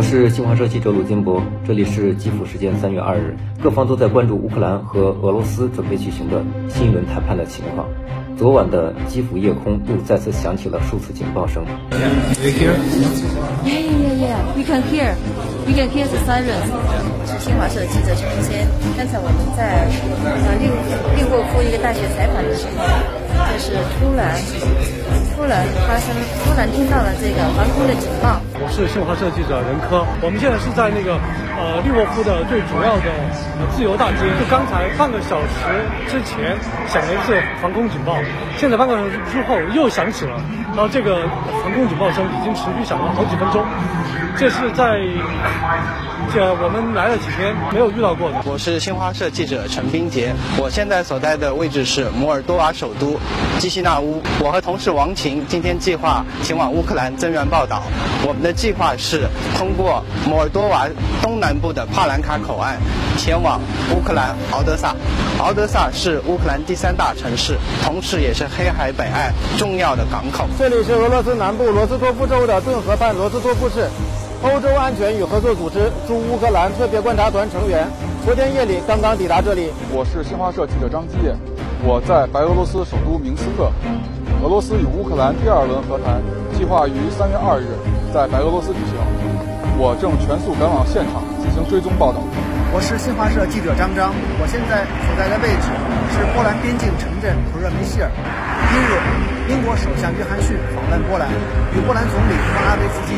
我是新华社记者鲁金博，这里是基辅时间三月二日，各方都在关注乌克兰和俄罗斯准备举行的新一轮谈判的情况。昨晚的基辅夜空又再次响起了数次警报声。Yeah, yeah, yeah, we can hear, we can hear the sirens. 是新华社记者陈明谦。刚才我们在呃利利沃夫一个大学采访的时候，就是突然突然发生，突然听到了这个防空的警报。我是新华社记者任科，我们现在是在那个呃利沃夫的最主要的自由大街，就刚才半个小时之前响了一次防空警报，现在半个小时之后又响起了，然后这个防空警报声已经持续响了好几分钟，这是在这我们来了几天没有遇到过的。我是新华社记者陈冰杰，我现在所在的位置是摩尔多瓦首都基西纳乌，我和同事王琴今天计划前往乌克兰增援报道，我们的。计划是通过摩尔多瓦东南部的帕兰卡口岸前往乌克兰敖德萨。敖德萨是乌克兰第三大城市，同时也是黑海北岸重要的港口。这里是俄罗斯南部罗斯托夫州的顿河畔罗斯托夫市，欧洲安全与合作组织驻乌克兰特别观察团成员昨天夜里刚刚抵达这里。我是新华社记者张基业，我在白俄罗斯首都明斯克。俄罗斯与乌克兰第二轮和谈计划于三月二日。在白俄罗斯举行，我正全速赶往现场进行追踪报道。我是新华社记者张张，我现在所在的位置是波兰边境城镇普热梅希尔。今日，英国首相约翰逊访问波兰，与波兰总理莫拉维茨基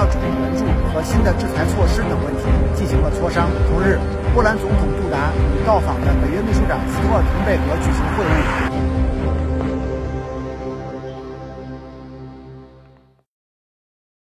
要主义援助和新的制裁措施等问题进行了磋商。同日，波兰总统杜达与到访的北约秘书长斯托尔滕贝格举行会晤。